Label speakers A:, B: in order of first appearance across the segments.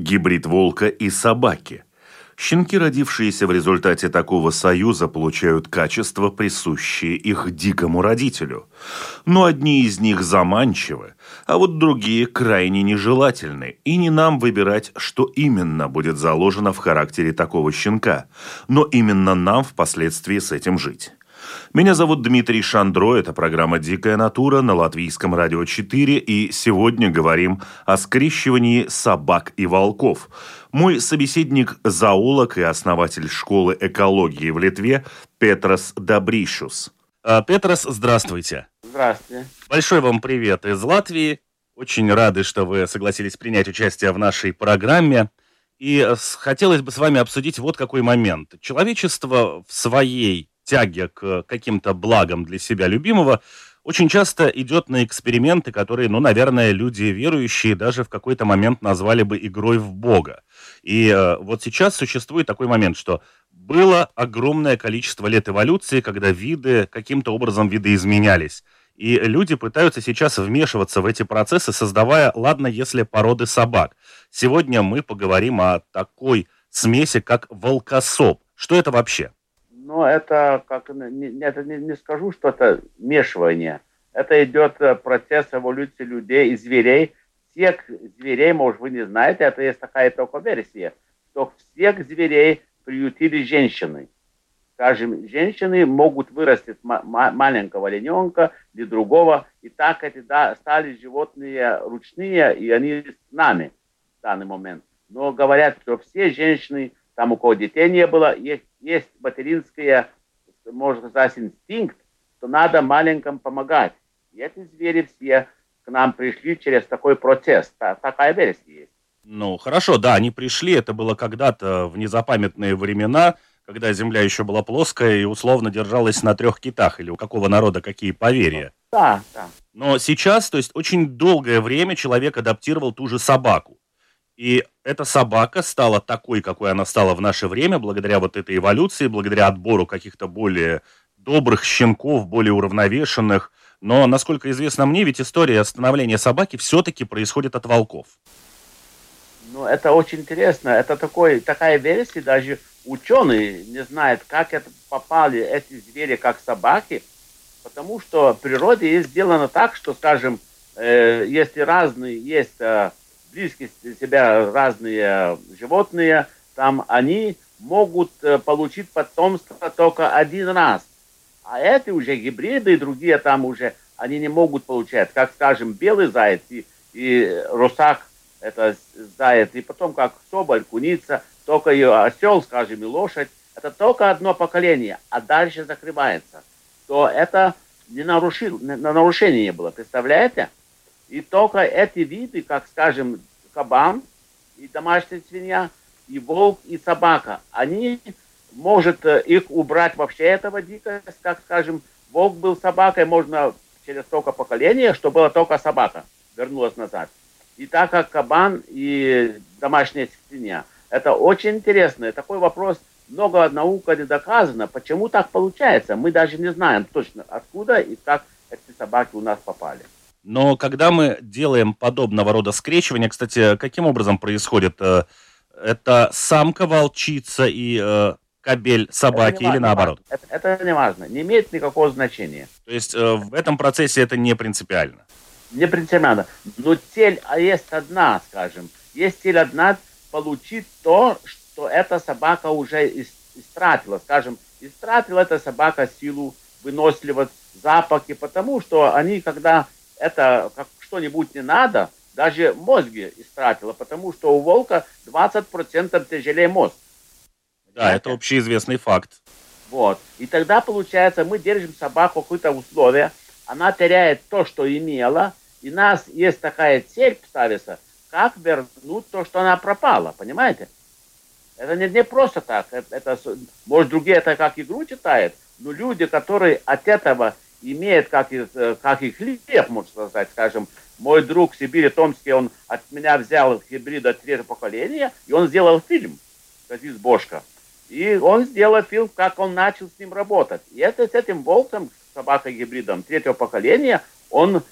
A: Гибрид волка и собаки. Щенки, родившиеся в результате такого союза, получают качества, присущие их дикому родителю. Но одни из них заманчивы, а вот другие крайне нежелательны, и не нам выбирать, что именно будет заложено в характере такого щенка, но именно нам впоследствии с этим жить. Меня зовут Дмитрий Шандро, это программа «Дикая натура» на Латвийском радио 4, и сегодня говорим о скрещивании собак и волков. Мой собеседник – зоолог и основатель школы экологии в Литве Петрос Добришус. А, Петрос, здравствуйте.
B: Здравствуйте.
A: Большой вам привет из Латвии. Очень рады, что вы согласились принять участие в нашей программе. И хотелось бы с вами обсудить вот какой момент. Человечество в своей тяге к каким-то благам для себя любимого, очень часто идет на эксперименты, которые, ну, наверное, люди верующие даже в какой-то момент назвали бы игрой в Бога. И э, вот сейчас существует такой момент, что было огромное количество лет эволюции, когда виды каким-то образом видоизменялись. И люди пытаются сейчас вмешиваться в эти процессы, создавая, ладно, если породы собак. Сегодня мы поговорим о такой смеси, как волкособ. Что это вообще?
B: Но это, как, не, это не, не скажу, что это мешивание. Это идет э, процесс эволюции людей и зверей. Всех зверей, может, вы не знаете, это есть такая только версия, что всех зверей приютили женщины. Скажем, женщины могут вырастить маленького олененка или другого, и так эти да, стали животные ручные, и они с нами в данный момент. Но говорят, что все женщины там у кого детей не было, есть, есть материнская, можно сказать, инстинкт, что надо маленьким помогать. И эти звери все к нам пришли через такой процесс. Такая версия есть.
A: Ну, хорошо, да, они пришли, это было когда-то в незапамятные времена, когда Земля еще была плоская и условно держалась на трех китах, или у какого народа какие поверья.
B: Да, да.
A: Но сейчас, то есть очень долгое время человек адаптировал ту же собаку. И эта собака стала такой, какой она стала в наше время, благодаря вот этой эволюции, благодаря отбору каких-то более добрых щенков, более уравновешенных. Но, насколько известно мне, ведь история становления собаки все-таки происходит от волков.
B: Ну, это очень интересно. Это такой, такая версия, даже ученые не знают, как это попали эти звери как собаки, потому что в природе сделано так, что, скажем, э, если разные есть э, близкие себя разные животные, там они могут э, получить потомство только один раз. А эти уже гибриды и другие там уже, они не могут получать. Как, скажем, белый заяц и, и русак, это заяц, и потом как соболь, куница, только и осел, скажем, и лошадь. Это только одно поколение, а дальше закрывается. То это не, нарушил, не, нарушение было, представляете? И только эти виды, как, скажем, кабан и домашняя свинья, и волк, и собака, они, может э, их убрать вообще этого дикость, как, скажем, волк был собакой, можно через столько поколения, что была только собака, вернулась назад. И так как кабан и домашняя свинья, это очень интересно. Такой вопрос, много наука не доказано, почему так получается. Мы даже не знаем точно, откуда и как эти собаки у нас попали.
A: Но когда мы делаем подобного рода скрещивание, кстати, каким образом происходит? Э, это самка волчица и э, кабель собаки или наоборот?
B: Это, это не важно, не имеет никакого значения.
A: То есть э, в этом процессе это не принципиально?
B: Не принципиально. Но цель а есть одна, скажем. Есть цель одна получить то, что эта собака уже истратила. Скажем, истратила эта собака силу, выносливость, запахи, потому что они, когда это как что-нибудь не надо, даже мозги истратила, потому что у волка 20% тяжелее мозг.
A: Да, это общеизвестный факт.
B: Вот. И тогда, получается, мы держим собаку в какое-то условие, она теряет то, что имела, и у нас есть такая цель ставится, как вернуть то, что она пропала, понимаете? Это не, не просто так. Это, это, может, другие это как игру читают, но люди, которые от этого имеют как, э, как и хлеб, можно сказать, скажем, мой друг в Сибири, Томске, он от меня взял гибрида третьего поколения, и он сделал фильм, Казис Бошка. И он сделал фильм, как он начал с ним работать. И это с этим волком, собакой гибридом третьего поколения, он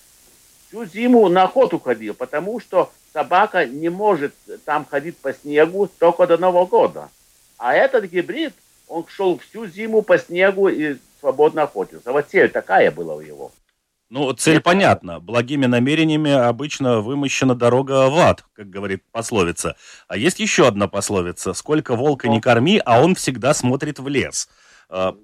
B: всю зиму на охоту ходил, потому что собака не может там ходить по снегу только до Нового года. А этот гибрид, он шел всю зиму по снегу и свободно охотился. Вот цель такая была у него.
A: Ну, цель понятна. Благими намерениями обычно вымощена дорога в ад, как говорит пословица. А есть еще одна пословица. Сколько волка не корми, а он всегда смотрит в лес. А,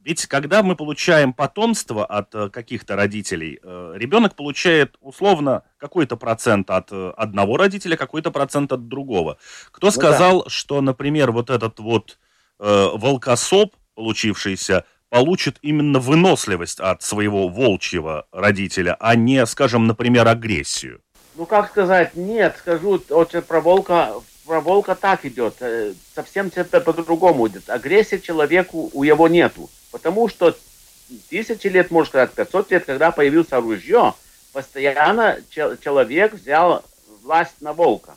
A: ведь когда мы получаем потомство от э, каких-то родителей, э, ребенок получает условно какой-то процент от э, одного родителя, какой-то процент от другого. Кто ну, сказал, да. что, например, вот этот вот э, волкосоп, получившийся, получит именно выносливость от своего волчьего родителя, а не, скажем, например, агрессию?
B: Ну, как сказать, нет, скажу очень про волка, про волка так идет, совсем по-другому идет. Агрессии человеку у его нету. Потому что тысячи лет, можно сказать, 500 лет, когда появилось ружье, постоянно человек взял власть на волка.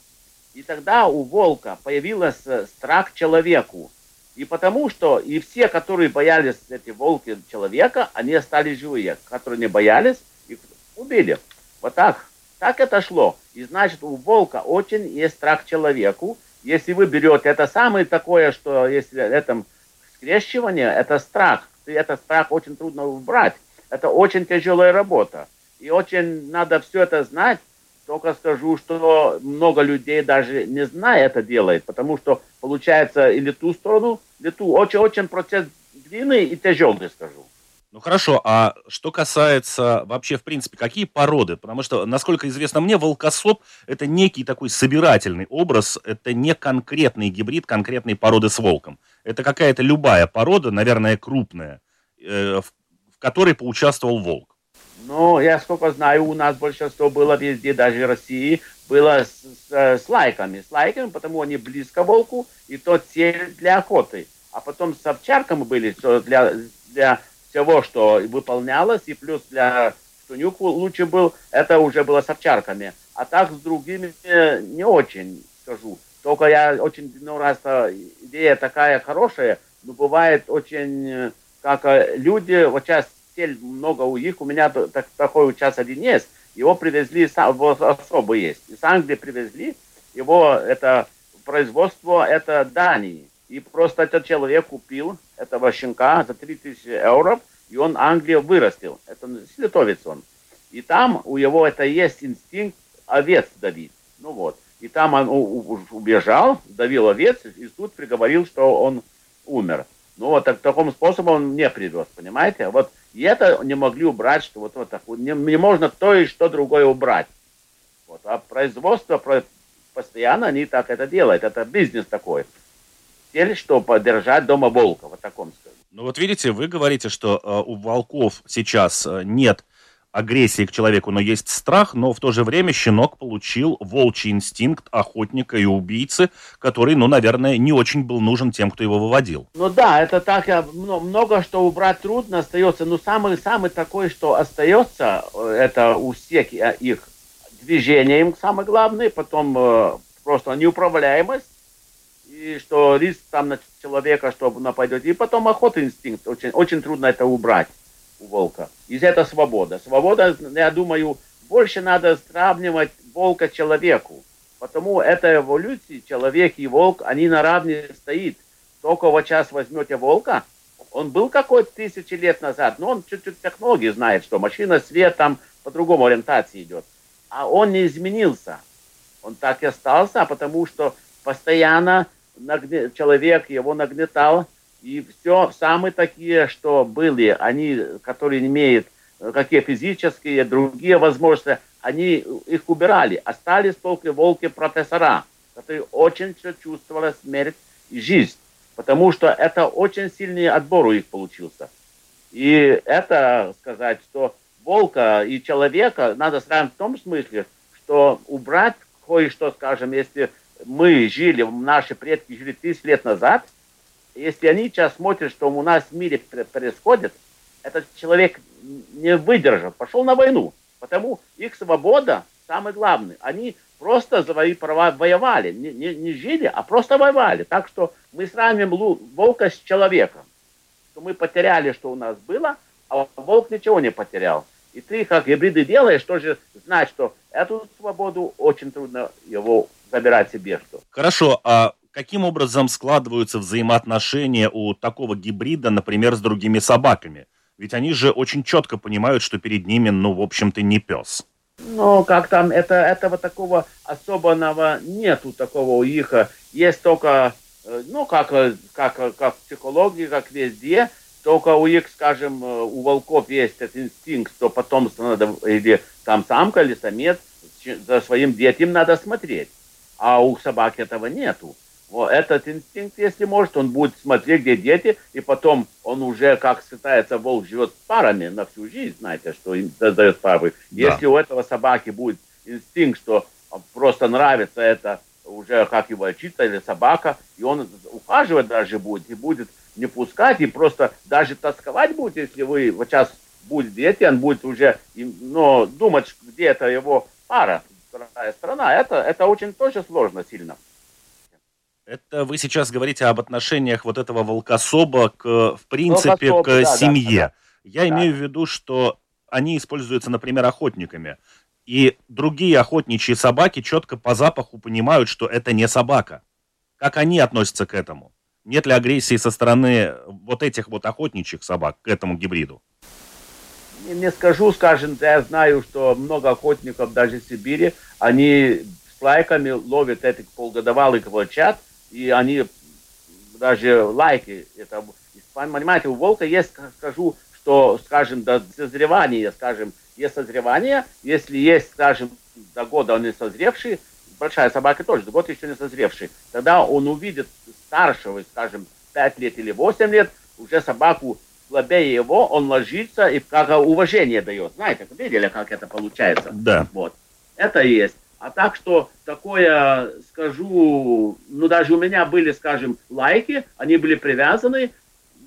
B: И тогда у волка появился страх человеку. И потому что и все, которые боялись эти волки человека, они остались живые. Которые не боялись, их убили. Вот так. Так это шло. И значит, у волка очень есть страх человеку. Если вы берете, это самое такое, что если этом скрещивание – это страх. И этот страх очень трудно убрать. Это очень тяжелая работа. И очень надо все это знать. Только скажу, что много людей даже не зная это делает, потому что получается или ту сторону, или ту. Очень-очень процесс длинный и тяжелый, скажу.
A: Ну хорошо, а что касается вообще, в принципе, какие породы? Потому что, насколько известно мне, волкосоп – это некий такой собирательный образ, это не конкретный гибрид конкретной породы с волком. Это какая-то любая порода, наверное, крупная, э, в которой поучаствовал волк.
B: Ну, я сколько знаю, у нас большинство было везде, даже в России, было с, с, с лайками. С лайками, потому они близко волку, и то цель для охоты. А потом с овчарками были, что для, для всего, что выполнялось, и плюс для что нюк лучше был, это уже было с овчарками. А так с другими не очень, скажу. Только я очень, ну, раз идея такая хорошая, но бывает очень, как э, люди, вот сейчас цель много у них, у меня так, такой сейчас один есть, его привезли, особо есть. Из Англии привезли, его это производство, это Дании. И просто этот человек купил этого щенка за 3000 евро, и он Англию вырастил. Это литовец он. И там у него это есть инстинкт овец давить. Ну вот. И там он убежал, давил овец, и суд приговорил, что он умер. Ну вот так, таким способом он не привез, понимаете? Вот и это не могли убрать, что вот, вот так. Не, не можно то и что другое убрать. Вот. А производство постоянно они так это делают. Это бизнес такой цель, что поддержать дома волка, вот таком скажу.
A: Ну вот видите, вы говорите, что э, у волков сейчас э, нет агрессии к человеку, но есть страх, но в то же время щенок получил волчий инстинкт охотника и убийцы, который, ну, наверное, не очень был нужен тем, кто его выводил.
B: Ну да, это так, много что убрать трудно остается, но самый-самый такой, что остается, э, это у всех э, их движение им самое главное, потом э, просто неуправляемость, и что риск там на человека, что нападет. И потом охота инстинкт. Очень, очень трудно это убрать у волка. И это свобода. Свобода, я думаю, больше надо сравнивать волка человеку. Потому это эволюции, человек и волк, они на равне стоит. Только вот сейчас возьмете волка, он был какой-то тысячи лет назад, но он чуть-чуть технологии знает, что машина, свет там по-другому ориентации идет. А он не изменился. Он так и остался, потому что постоянно человек его нагнетал, и все, самые такие, что были, они, которые имеют э, какие физические, другие возможности, они их убирали. Остались только волки-профессора, которые очень чувствовали смерть и жизнь, потому что это очень сильный отбор у них получился. И это сказать, что волка и человека надо сравнить в том смысле, что убрать кое-что, скажем, если мы жили, наши предки жили тысяч лет назад, если они сейчас смотрят, что у нас в мире происходит, этот человек не выдержал, пошел на войну. Потому их свобода самое главное. Они просто за свои права воевали. Не, не, не жили, а просто воевали. Так что мы сравним волка с человеком. Что мы потеряли, что у нас было, а волк ничего не потерял. И ты, как гибриды делаешь, тоже знать, что эту свободу очень трудно его забирать себе. Что.
A: Хорошо, а каким образом складываются взаимоотношения у такого гибрида, например, с другими собаками? Ведь они же очень четко понимают, что перед ними, ну, в общем-то, не пес.
B: Ну, как там, это, этого такого особенного нету такого у их. Есть только, э, ну, как, как, как в психологии, как везде, только у их, скажем, э, у волков есть этот инстинкт, что потомство надо, или там самка, или самец, за своим детям надо смотреть. А у собаки этого нету. Вот этот инстинкт, если может, он будет смотреть, где дети, и потом он уже, как считается, волк живет парами на всю жизнь, знаете, что им дает пары. Да. Если у этого собаки будет инстинкт, что просто нравится это уже как и волчица или собака, и он ухаживать даже будет, и будет не пускать, и просто даже тосковать будет, если вы вот сейчас будет дети, он будет уже ну, думать, где это его пара, вторая страна. Это, это очень тоже сложно сильно.
A: Это вы сейчас говорите об отношениях вот этого волкособа к, в принципе, Волкособ, к да, семье. Да, да. Я да. имею в виду, что они используются, например, охотниками. И другие охотничьи собаки четко по запаху понимают, что это не собака. Как они относятся к этому? Нет ли агрессии со стороны вот этих вот охотничьих собак к этому гибриду?
B: Не, не скажу, скажем, я знаю, что много охотников даже в Сибири, они с лайками ловят этих полгодовалых волчат, и они даже лайки, это, понимаете, у волка есть, скажу, что, скажем, до созревания, скажем, есть созревание, если есть, скажем, до года он не созревший, большая собака тоже, до года еще не созревший, тогда он увидит старшего, скажем, 5 лет или 8 лет, уже собаку слабее его, он ложится и как уважение дает. Знаете, видели, как это получается?
A: Да.
B: Вот. Это есть. А так что такое, скажу, ну даже у меня были, скажем, лайки, они были привязаны,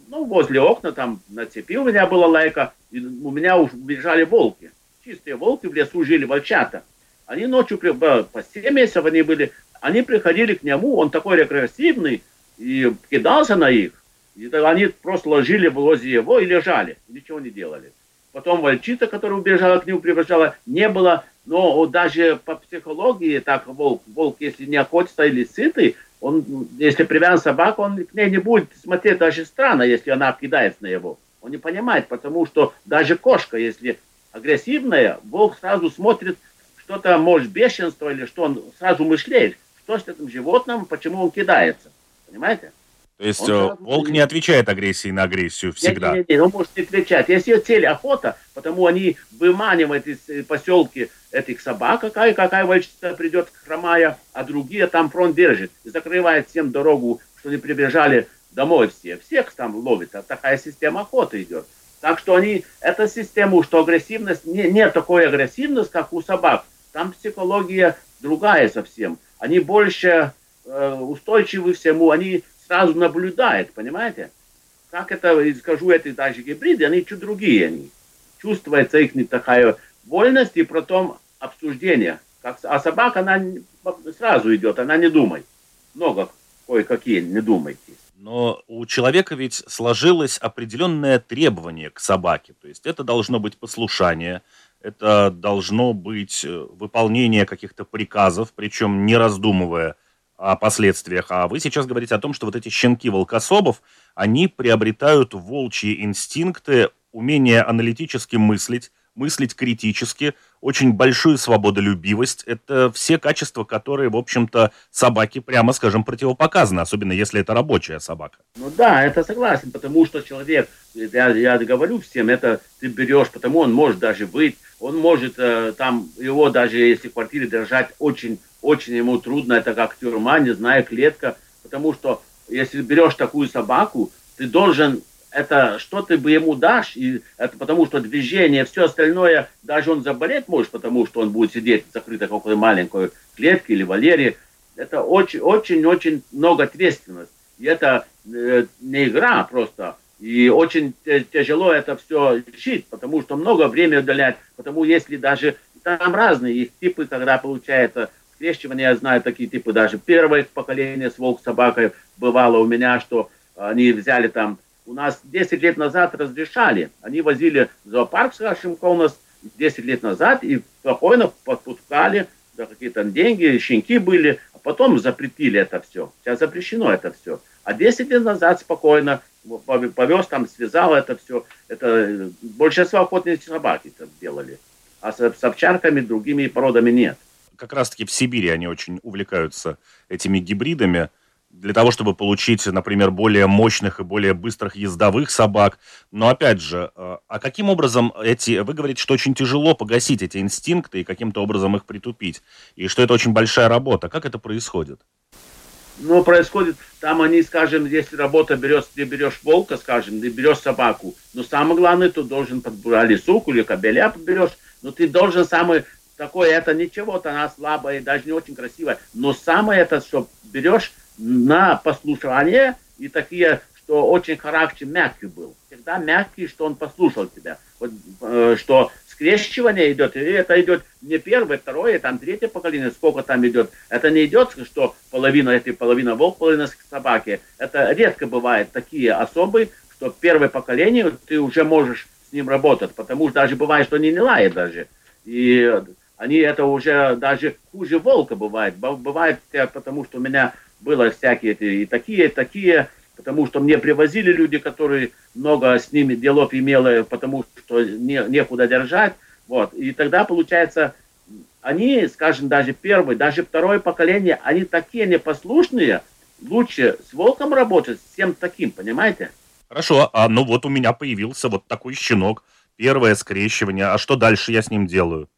B: ну, возле окна, там на цепи у меня была лайка, и у меня уже бежали волки. Чистые волки в лесу жили, волчата. Они ночью, по 7 месяцев они были, они приходили к нему, он такой регрессивный, и кидался на их. И они просто ложили возле его и лежали, ничего не делали. Потом волчица, которая убежала к нему, прибежала, не было но даже по психологии, так волк, волк, если не охотится или сытый, он, если привязан собака, он к ней не будет смотреть даже странно, если она кидается на него. Он не понимает, потому что даже кошка, если агрессивная, волк сразу смотрит, что-то, может, бешенство или что, он сразу мышляет, что с этим животным, почему он кидается. Понимаете?
A: То есть он э, волк не отвечает агрессии на агрессию всегда?
B: Нет, нет, нет, он может не отвечать. Если цель охота, потому они выманивают из э, поселки этих собак, какая, какая волчица придет хромая, а другие там фронт держит и закрывает всем дорогу, что не прибежали домой все. Всех там ловит. А такая система охоты идет. Так что они, эта система, что агрессивность, не, нет такой агрессивности, как у собак. Там психология другая совсем. Они больше э, устойчивы всему, они сразу наблюдает, понимаете? Как это, скажу, эти даже гибриды, они чуть другие, они. Чувствуется их не такая вольность и потом обсуждение. Как, а собака, она сразу идет, она не думает. Много кое-какие не думайте.
A: Но у человека ведь сложилось определенное требование к собаке. То есть это должно быть послушание, это должно быть э, выполнение каких-то приказов, причем не раздумывая о последствиях, а вы сейчас говорите о том, что вот эти щенки волкособов, они приобретают волчьи инстинкты, умение аналитически мыслить, мыслить критически, очень большую свободолюбивость. Это все качества, которые, в общем-то, собаке, прямо скажем, противопоказаны, особенно если это рабочая собака.
B: Ну да, это согласен, потому что человек, я, я говорю всем, это ты берешь, потому он может даже быть, он может э, там, его даже если в квартире держать очень очень ему трудно, это как тюрьма, не знаю, клетка, потому что если берешь такую собаку, ты должен это что ты бы ему дашь, и это потому что движение, все остальное, даже он заболеть может, потому что он будет сидеть в закрытой какой-то маленькой клетке или валере. Это очень-очень-очень много ответственности. И это э, не игра просто. И очень тяжело это все решить, потому что много времени уделять. Потому если даже там разные их типы, когда получается скрещивание, я знаю такие типы, даже первое поколение с волк собакой бывало у меня, что они взяли там у нас 10 лет назад разрешали. Они возили в зоопарк с у нас 10 лет назад и спокойно подпускали за какие-то деньги, щенки были, а потом запретили это все. Сейчас запрещено это все. А 10 лет назад спокойно повез там, связал это все. Это большинство охотничьих собак это делали. А с, с овчарками, другими породами нет.
A: Как раз-таки в Сибири они очень увлекаются этими гибридами для того, чтобы получить, например, более мощных и более быстрых ездовых собак. Но опять же, э, а каким образом эти... Вы говорите, что очень тяжело погасить эти инстинкты и каким-то образом их притупить. И что это очень большая работа. Как это происходит?
B: Ну, происходит, там они, скажем, если работа берешь, ты берешь волка, скажем, ты берешь собаку, но самое главное, ты должен подбирать суку или кобеля подберешь, но ты должен самый такое, это ничего-то, она слабая, даже не очень красивая, но самое это, что берешь на послушание и такие, что очень характер мягкий был. Всегда мягкий, что он послушал тебя. Вот, э, что скрещивание идет, и это идет не первое, второе, там третье поколение, сколько там идет. Это не идет, что половина этой половина волк, половина собаки. Это редко бывает такие особые, что первое поколение ты уже можешь с ним работать, потому что даже бывает, что они не лают даже. И они это уже даже хуже волка бывает. Бывает, потому что у меня было всякие и такие, и такие, потому что мне привозили люди, которые много с ними делов имели, потому что не, некуда держать. Вот. И тогда, получается, они, скажем, даже первое, даже второе поколение, они такие непослушные, лучше с волком работать, с всем таким, понимаете?
A: Хорошо, а ну вот у меня появился вот такой щенок, первое скрещивание, а что дальше я с ним делаю?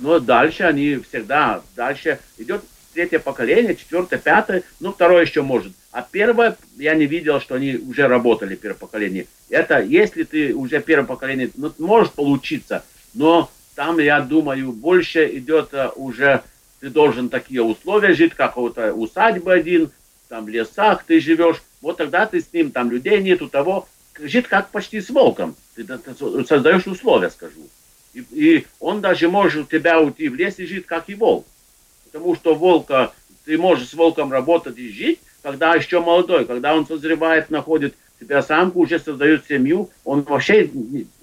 B: Ну, дальше они всегда, дальше идет третье поколение, четвертое, пятое, ну, второе еще может. А первое, я не видел, что они уже работали, первое поколение. Это, если ты уже первое поколение, ну, может получиться, но там, я думаю, больше идет э, уже, ты должен такие условия жить, как вот усадьба один, там в лесах ты живешь, вот тогда ты с ним, там людей нету того, жить как почти с волком. Ты, ты, ты создаешь условия, скажу. И, и он даже может тебя уйти в лес и жить, как и волк потому что волка, ты можешь с волком работать и жить, когда еще молодой, когда он созревает, находит тебя самку, уже создает семью, он вообще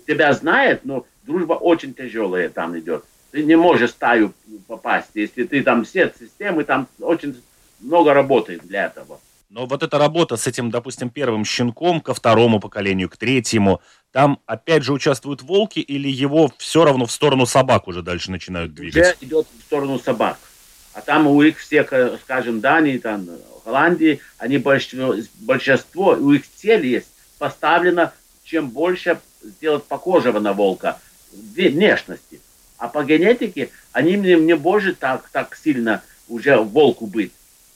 B: тебя знает, но дружба очень тяжелая там идет. Ты не можешь стаю попасть, если ты там все системы, там очень много работает для этого.
A: Но вот эта работа с этим, допустим, первым щенком ко второму поколению, к третьему, там опять же участвуют волки или его все равно в сторону собак уже дальше начинают двигать?
B: Уже идет в сторону собак. А там у их всех, э, скажем, Дании, там, Голландии, они большинство, большинство, у их цель есть поставлена, чем больше сделать похожего на волка, внешности. А по генетике они не, не может так, так сильно уже волку быть.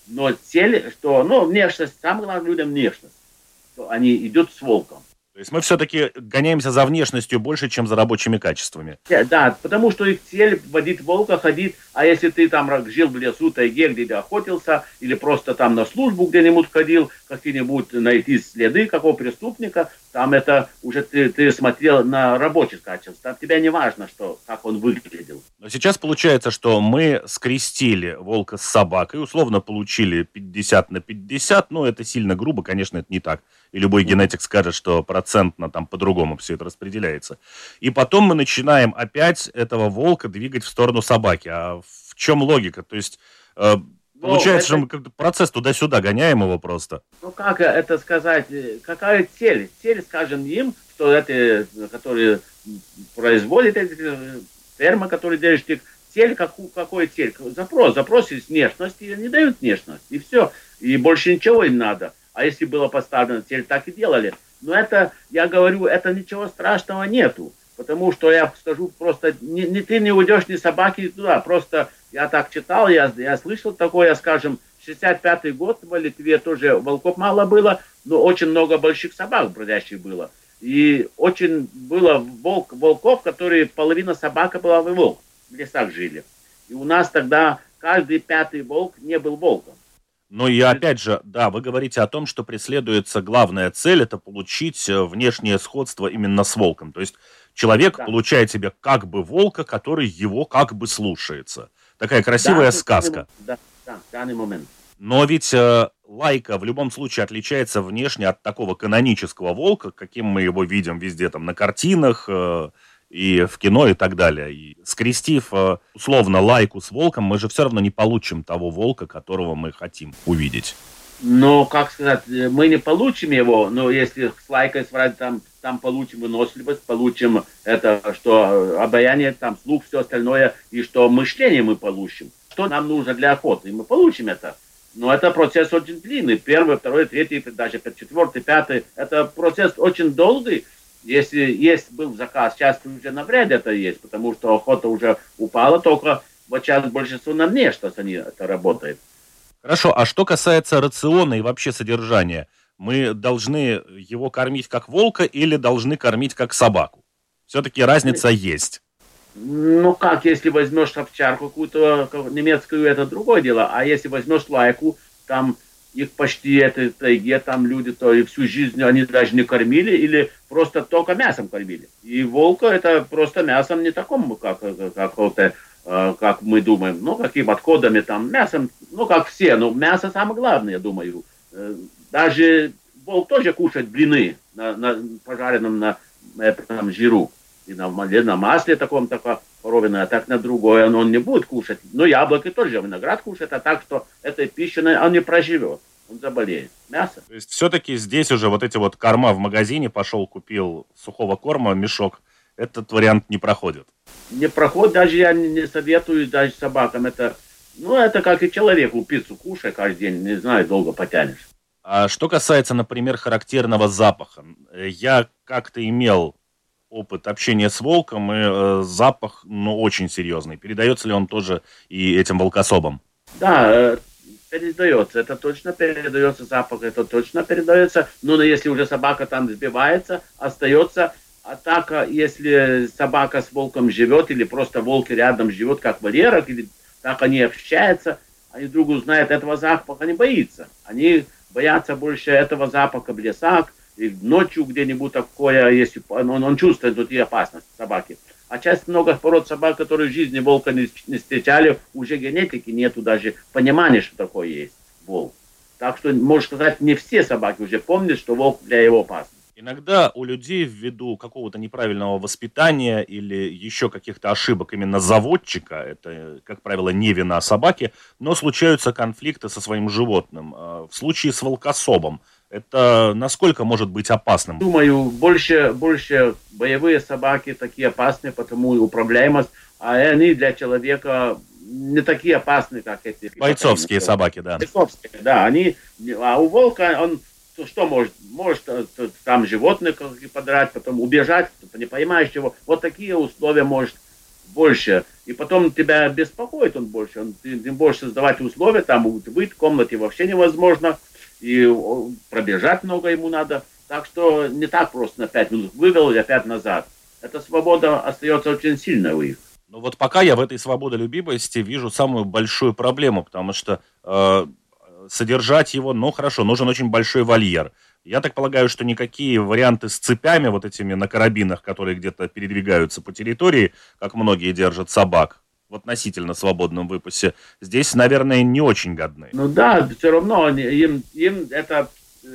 B: Но цель, что, ну, внешность, самое главное людям внешность, что они идут с волком.
A: То есть мы все-таки гоняемся за внешностью больше, чем за рабочими качествами.
B: Да, потому что их цель водить волка, ходить, а если ты там жил в лесу, тайге, где ты охотился, или просто там на службу где-нибудь ходил, какие-нибудь найти следы какого преступника, там это уже ты, ты смотрел на рабочее качество. Там тебя не важно, что, как он выглядел.
A: Но сейчас получается, что мы скрестили волка с собакой, условно получили 50 на 50, но это сильно грубо, конечно, это не так и любой генетик скажет, что процентно там по-другому все это распределяется. И потом мы начинаем опять этого волка двигать в сторону собаки. А в чем логика? То есть э, ну, получается, это... что мы процесс туда-сюда гоняем его просто.
B: Ну как это сказать? Какая цель? Цель, скажем, им, что это, которые производят эти фермы, которые держат их, цель, как, какой цель? Запрос. Запрос из внешности, они дают внешность, и все. И больше ничего им надо. А если было поставлено цель, так и делали. Но это, я говорю, это ничего страшного нету. Потому что я скажу просто, не, не ты не уйдешь ни собаки туда. Просто я так читал, я, я слышал такое, скажем, 65 год в Литве тоже волков мало было, но очень много больших собак бродящих было. И очень было волк, волков, которые половина собака была в волк, в лесах жили. И у нас тогда каждый пятый волк не был волком.
A: Ну и опять же, да, вы говорите о том, что преследуется главная цель, это получить э, внешнее сходство именно с волком. То есть человек да. получает себе как бы волка, который его как бы слушается. Такая красивая да, сказка.
B: Да, да, данный момент.
A: Но ведь э, лайка в любом случае отличается внешне от такого канонического волка, каким мы его видим везде там на картинах, э, и в кино и так далее. И скрестив э, условно лайку с волком, мы же все равно не получим того волка, которого мы хотим увидеть.
B: Но, как сказать, э, мы не получим его, но если с лайкой сврать, там, там получим выносливость, получим это, что обаяние, там, слух, все остальное, и что мышление мы получим. Что нам нужно для охоты, и мы получим это. Но это процесс очень длинный. Первый, второй, третий, даже четвертый, пятый. Это процесс очень долгий, если есть был заказ, сейчас уже навряд ли это есть, потому что охота уже упала, только вот сейчас большинство на мне, что они это работает.
A: Хорошо, а что касается рациона и вообще содержания, мы должны его кормить как волка или должны кормить как собаку? Все-таки разница есть.
B: Ну как, если возьмешь овчарку какую-то немецкую, это другое дело. А если возьмешь лайку, там их почти этой тайге там люди то и всю жизнь они даже не кормили или просто только мясом кормили. И волка это просто мясом не таком, как, как, как, э, как мы думаем, ну, каким отходами там, мясом, ну, как все, но мясо самое главное, я думаю. Э, даже волк тоже кушает блины на, на пожаренном на этом жиру и на, на масле таком таком коровиное, а так на другое он, он не будет кушать. Но яблоки тоже, виноград кушает, а так, что этой пищей он не проживет. Он заболеет. Мясо.
A: То есть все-таки здесь уже вот эти вот корма в магазине, пошел, купил сухого корма, мешок, этот вариант не проходит?
B: Не проходит, даже я не советую даже собакам. Это, ну, это как и человеку пиццу кушай каждый день, не знаю, долго потянешь.
A: А что касается, например, характерного запаха, я как-то имел опыт общения с волком, и э, запах, ну, очень серьезный. Передается ли он тоже и этим волкособам?
B: Да, э, передается. Это точно передается запах, это точно передается. Но если уже собака там сбивается, остается. А так, э, если собака с волком живет, или просто волк рядом живет, как валерок, или так они общаются, они друг знают этого запаха, не боятся. Они боятся больше этого запаха в лесах, и ночью где-нибудь такое, если он, он чувствует тут и опасность собаки. А часть много пород собак, которые в жизни волка не, не встречали, уже генетики нету даже понимания, что такое есть волк. Так что, можно сказать, не все собаки уже помнят, что волк для его опасности.
A: Иногда у людей ввиду какого-то неправильного воспитания или еще каких-то ошибок именно заводчика, это, как правило, не вина собаки, но случаются конфликты со своим животным. А в случае с волкособом это насколько может быть опасным?
B: Думаю, больше, больше боевые собаки такие опасные, потому и управляемость, а они для человека не такие опасные, как эти.
A: Бойцовские собаки, да.
B: Бойцовские, да. Они, а у волка он что может? Может э, там животных подрать, потом убежать, не понимаешь чего. Вот такие условия может больше. И потом тебя беспокоит он больше. Он, ты, ты можешь создавать условия, там быть в комнате вообще невозможно и пробежать много ему надо. Так что не так просто на 5 минут вывел и опять назад. Эта свобода остается очень сильной у них.
A: Ну вот пока я в этой свободолюбивости вижу самую большую проблему, потому что э, содержать его, ну хорошо, нужен очень большой вольер. Я так полагаю, что никакие варианты с цепями, вот этими на карабинах, которые где-то передвигаются по территории, как многие держат собак, в относительно свободном выпасе, здесь, наверное, не очень годны.
B: Ну да, все равно они, им, им это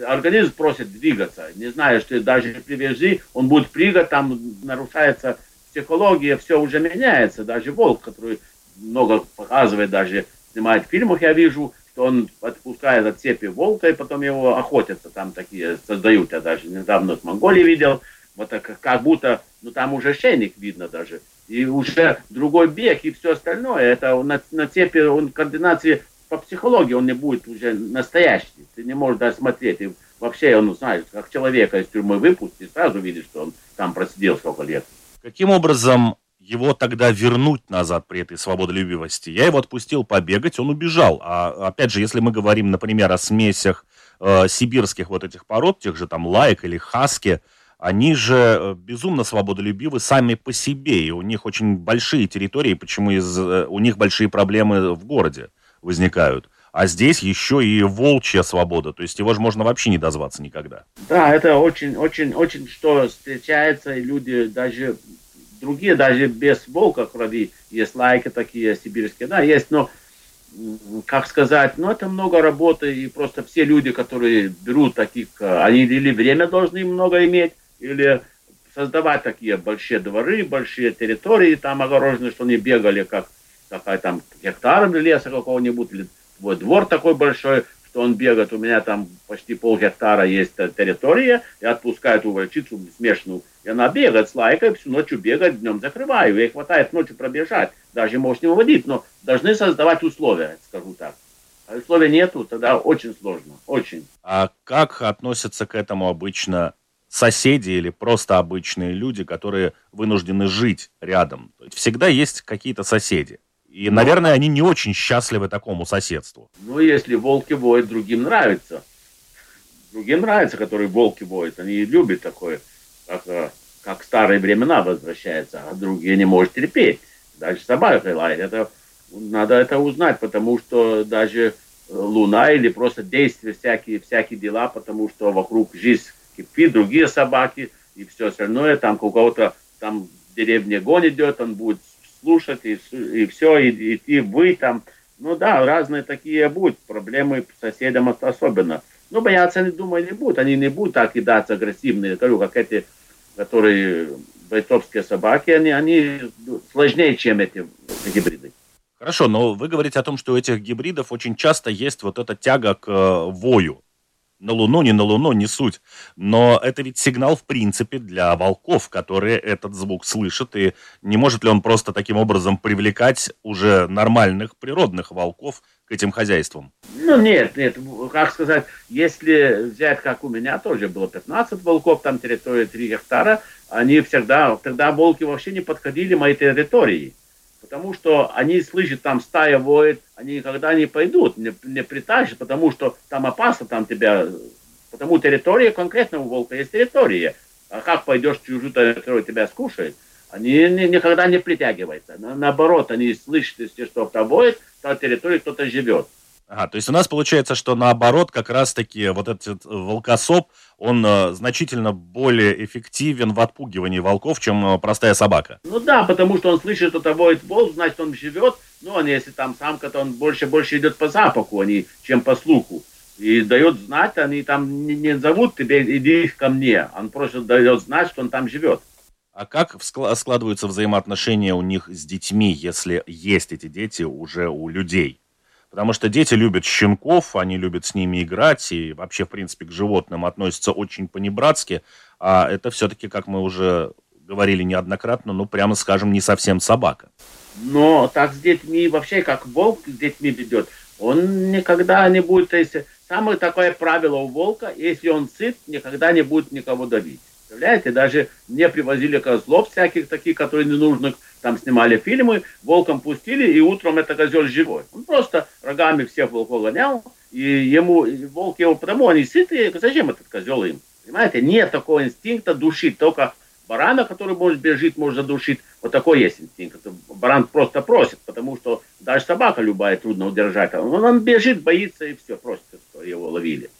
B: организм просит двигаться. Не знаю, что даже привяжи, он будет прыгать, там нарушается психология, все уже меняется. Даже волк, который много показывает, даже снимает в фильмах, я вижу, что он отпускает от цепи волка, и потом его охотятся, там такие создают. Я даже недавно в Монголии видел, вот так, как будто, ну там уже шейник видно даже и уже другой бег и все остальное. Это на, на цепи он координации по психологии он не будет уже настоящий. Ты не можешь даже смотреть. И вообще он, знаешь, как человека из тюрьмы выпустить, сразу видишь, что он там просидел сколько лет.
A: Каким образом его тогда вернуть назад при этой свободолюбивости? Я его отпустил побегать, он убежал. А опять же, если мы говорим, например, о смесях э, сибирских вот этих пород, тех же там лайк или хаски, они же э, безумно свободолюбивы сами по себе, и у них очень большие территории, почему из, э, у них большие проблемы в городе возникают. А здесь еще и волчья свобода, то есть его же можно вообще не дозваться никогда.
B: Да, это очень, очень, очень что встречается, и люди даже, другие даже без волка крови, есть лайки такие сибирские, да, есть, но как сказать, ну это много работы, и просто все люди, которые берут таких, они или время должны много иметь, или создавать такие большие дворы, большие территории там огороженные, что они бегали как какая там гектар леса какого-нибудь, или твой двор такой большой, что он бегает, у меня там почти пол гектара есть территория, я отпускаю эту волчицу смешную, и она бегает с лайкой, всю ночь бегает, днем закрываю, ей хватает ночью пробежать, даже можешь не выводить, но должны создавать условия, скажу так. А условий нету, тогда очень сложно, очень.
A: А как относятся к этому обычно соседи или просто обычные люди, которые вынуждены жить рядом. То есть всегда есть какие-то соседи. И, ну, наверное, они не очень счастливы такому соседству.
B: Ну, если волки воют, другим нравится. Другим нравится, которые волки воют. Они любят такое, как, э, как старые времена возвращаются, а другие не могут терпеть. Даже собака лает. Это, надо это узнать, потому что даже луна или просто действия, всякие, всякие дела, потому что вокруг жизнь кипит, другие собаки и все остальное. Там у кого-то там в деревне гон идет, он будет слушать и, и все, и идти вы там. Ну да, разные такие будут, проблемы соседям особенно. Но бояться, не думаю, не будут. Они не будут так кидаться агрессивные, говорю, как эти, которые бойцовские собаки, они, они сложнее, чем эти гибриды.
A: Хорошо, но вы говорите о том, что у этих гибридов очень часто есть вот эта тяга к э, вою на Луну, не на Луну, не суть. Но это ведь сигнал, в принципе, для волков, которые этот звук слышат. И не может ли он просто таким образом привлекать уже нормальных природных волков к этим хозяйствам?
B: Ну, нет, нет. Как сказать, если взять, как у меня тоже было 15 волков, там территория 3 гектара, они всегда, тогда волки вообще не подходили моей территории потому что они слышат, там стая воет, они никогда не пойдут, не, не притащат, потому что там опасно, там тебя, потому территория конкретного волка есть территория. А как пойдешь чужую территорию, тебя скушает? Они ни, никогда не притягиваются. На, наоборот, они слышат, если что кто воет, то территории кто-то живет.
A: Ага, то есть у нас получается, что наоборот, как раз-таки вот этот волкосоп, он э, значительно более эффективен в отпугивании волков, чем э, простая собака.
B: Ну да, потому что он слышит, что того волк, значит, он живет. Ну, он, если там самка, то он больше-больше идет по запаху, а не, чем по слуху. И дает знать, они там не, не зовут тебя, иди ко мне. Он просто дает знать, что он там живет.
A: А как складываются взаимоотношения у них с детьми, если есть эти дети уже у людей? Потому что дети любят щенков, они любят с ними играть, и вообще, в принципе, к животным относятся очень понебратски. А это все-таки, как мы уже говорили неоднократно, ну, прямо скажем, не совсем собака.
B: Но так с детьми, вообще, как волк с детьми ведет, он никогда не будет, есть, самое такое правило у волка, если он сыт, никогда не будет никого давить. Представляете, даже мне привозили козлов всяких таких, которые не нужны, там снимали фильмы, волком пустили, и утром это козел живой. Он просто рогами всех волков гонял, и ему, и волк его, потому они сытые, зачем этот козел им? Понимаете, нет такого инстинкта душить, только барана, который может бежит, может задушить. Вот такой есть инстинкт. Баран просто просит, потому что даже собака любая трудно удержать. Он, он бежит, боится и все, просит, что его ловили.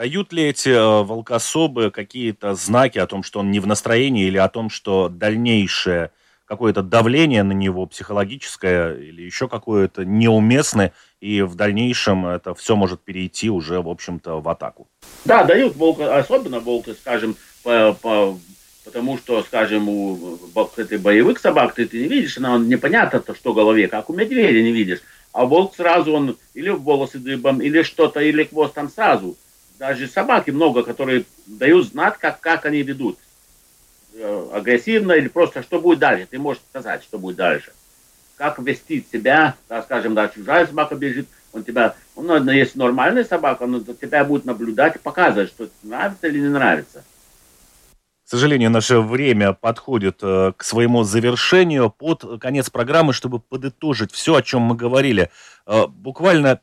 A: Дают ли эти э, волкособы какие-то знаки о том, что он не в настроении, или о том, что дальнейшее какое-то давление на него психологическое или еще какое-то неуместное, и в дальнейшем это все может перейти уже, в общем-то, в атаку?
B: Да, дают волка, особенно волка, скажем, по, по, потому что, скажем, у этой боевых собак ты, ты не видишь, она непонятно, что в голове, как у медведя не видишь. А волк сразу, он или в волосы дыбом, или что-то, или хвост там сразу – даже собаки много, которые дают знать, как, как они ведут. Э, агрессивно или просто что будет дальше. Ты можешь сказать, что будет дальше. Как вести себя, да, скажем, да, чужая собака бежит, он тебя, он, ну, если нормальная собака, он тебя будет наблюдать и показывать, что нравится или не нравится.
A: сожалению, наше время подходит э, к своему завершению. Под конец программы, чтобы подытожить все, о чем мы говорили, э, буквально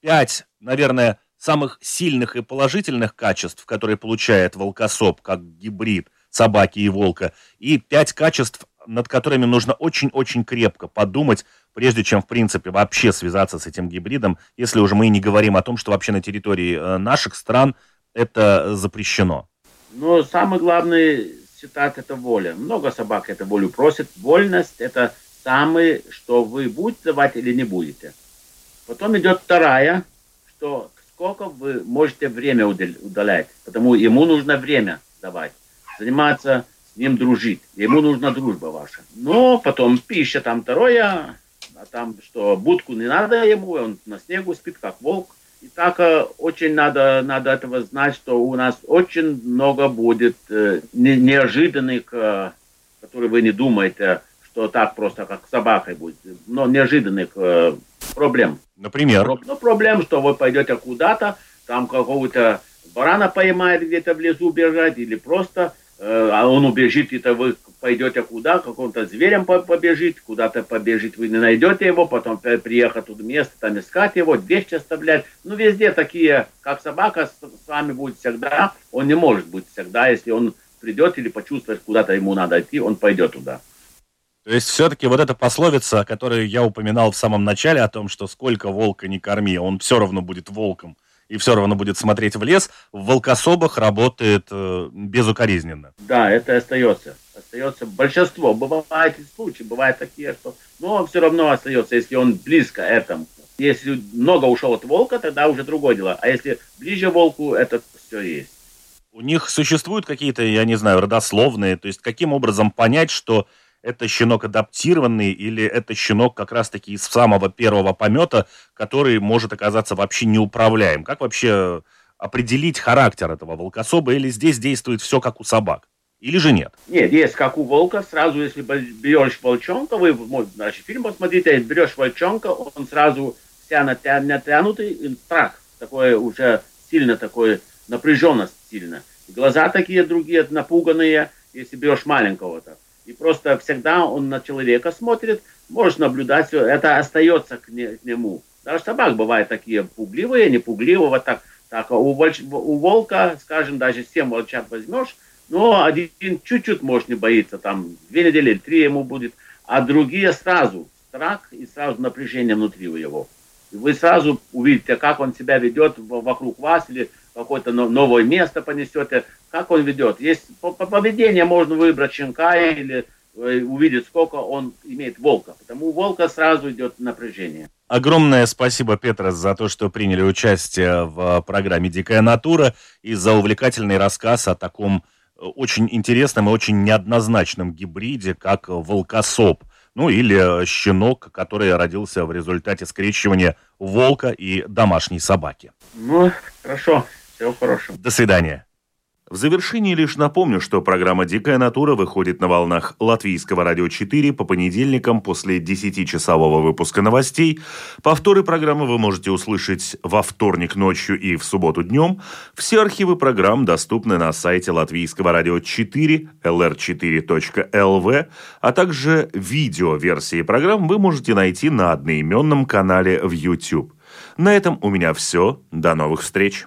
A: пять, наверное, самых сильных и положительных качеств, которые получает волкосоп как гибрид собаки и волка, и пять качеств, над которыми нужно очень-очень крепко подумать, прежде чем, в принципе, вообще связаться с этим гибридом, если уже мы не говорим о том, что вообще на территории э, наших стран это запрещено.
B: Но самый главный цитат – это воля. Много собак это волю просит. Вольность – это самое, что вы будете давать или не будете. Потом идет вторая, что сколько вы можете время удалять. Потому ему нужно время давать. Заниматься с ним дружить. Ему нужна дружба ваша. Но потом пища там второе, а там что, будку не надо ему, он на снегу спит, как волк. И так э, очень надо, надо этого знать, что у нас очень много будет э, неожиданных, э, которые вы не думаете, что так просто, как с собакой будет, но неожиданных э, проблем.
A: Например?
B: Ну, проблем, что вы пойдете куда-то, там какого-то барана поймает где-то в лесу бежать, или просто э, а он убежит, и то вы пойдете куда, каком-то зверем побежит, куда-то побежит, вы не найдете его, потом приехать тут место, там искать его, вещи оставлять. Ну, везде такие, как собака с вами будет всегда, он не может быть всегда, если он придет или почувствует, куда-то ему надо идти, он пойдет туда.
A: То есть все-таки вот эта пословица, которую я упоминал в самом начале о том, что сколько волка не корми, он все равно будет волком и все равно будет смотреть в лес, в волкособах работает э, безукоризненно.
B: Да, это остается. Остается большинство. Бывают случаи, бывают такие, что... Но все равно остается, если он близко этому. Если много ушел от волка, тогда уже другое дело. А если ближе волку, это все есть.
A: У них существуют какие-то, я не знаю, родословные, то есть каким образом понять, что это щенок адаптированный или это щенок как раз-таки из самого первого помета, который может оказаться вообще неуправляем? Как вообще определить характер этого волкособа или здесь действует все как у собак? Или же нет?
B: Нет, есть как у волка. Сразу, если берешь волчонка, вы значит, фильм посмотрите, берешь волчонка, он сразу вся натянутый, страх, такой уже сильно такой, напряженность сильно. Глаза такие другие, напуганные, если берешь маленького-то и просто всегда он на человека смотрит, может наблюдать, это остается к, не, к нему. Даже собак бывают такие пугливые, не пугливые, вот так. так у, волч, у волка, скажем, даже 7 волчат возьмешь, но один чуть-чуть, может, не боится, там, две недели, три ему будет, а другие сразу страх и сразу напряжение внутри у него. И вы сразу увидите, как он себя ведет вокруг вас или какое-то новое место понесете, как он ведет. Есть по, по поведению можно выбрать щенка или э, увидеть, сколько он имеет волка. Потому у волка сразу идет напряжение.
A: Огромное спасибо, Петрос, за то, что приняли участие в программе «Дикая натура» и за увлекательный рассказ о таком э, очень интересном и очень неоднозначном гибриде, как волкосоп. Ну или э, щенок, который родился в результате скрещивания волка и домашней собаки.
B: Ну, хорошо. Всего хорошего.
A: До свидания. В завершении лишь напомню, что программа «Дикая натура» выходит на волнах Латвийского радио 4 по понедельникам после 10-часового выпуска новостей. Повторы программы вы можете услышать во вторник ночью и в субботу днем. Все архивы программ доступны на сайте Латвийского радио 4 lr4.lv, а также видео-версии программ вы можете найти на одноименном канале в YouTube. На этом у меня все. До новых встреч!